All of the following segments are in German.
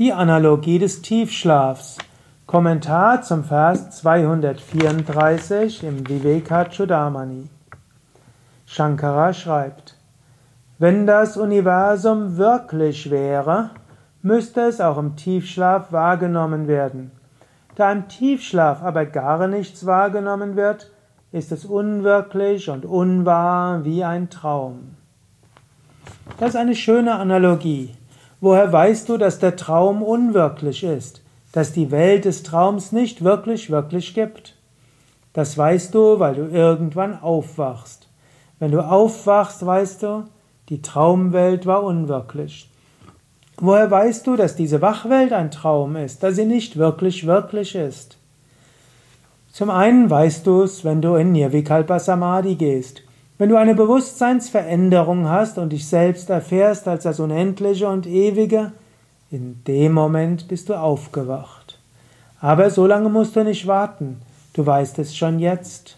Die Analogie des Tiefschlafs. Kommentar zum Vers 234 im Vivekachudamani. Shankara schreibt, wenn das Universum wirklich wäre, müsste es auch im Tiefschlaf wahrgenommen werden. Da im Tiefschlaf aber gar nichts wahrgenommen wird, ist es unwirklich und unwahr wie ein Traum. Das ist eine schöne Analogie. Woher weißt du, dass der Traum unwirklich ist, dass die Welt des Traums nicht wirklich, wirklich gibt? Das weißt du, weil du irgendwann aufwachst. Wenn du aufwachst, weißt du, die Traumwelt war unwirklich. Woher weißt du, dass diese Wachwelt ein Traum ist, dass sie nicht wirklich, wirklich ist? Zum einen weißt du es, wenn du in Nirvikalpa Samadhi gehst. Wenn du eine Bewusstseinsveränderung hast und dich selbst erfährst als das Unendliche und Ewige, in dem Moment bist du aufgewacht. Aber so lange musst du nicht warten. Du weißt es schon jetzt.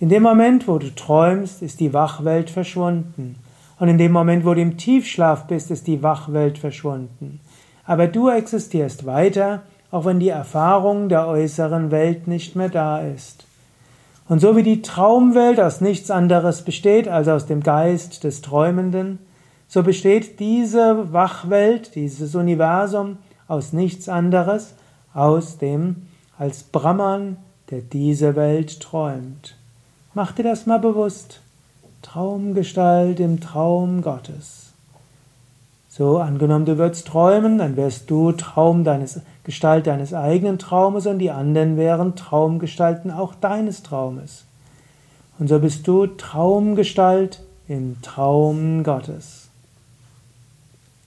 In dem Moment, wo du träumst, ist die Wachwelt verschwunden. Und in dem Moment, wo du im Tiefschlaf bist, ist die Wachwelt verschwunden. Aber du existierst weiter, auch wenn die Erfahrung der äußeren Welt nicht mehr da ist. Und so wie die Traumwelt aus nichts anderes besteht als aus dem Geist des Träumenden, so besteht diese Wachwelt, dieses Universum aus nichts anderes, aus dem als Brahman, der diese Welt träumt. Mach dir das mal bewusst. Traumgestalt im Traum Gottes. So, angenommen, du würdest träumen, dann wärst du Traum deines, Gestalt deines eigenen Traumes und die anderen wären Traumgestalten auch deines Traumes. Und so bist du Traumgestalt im Traum Gottes.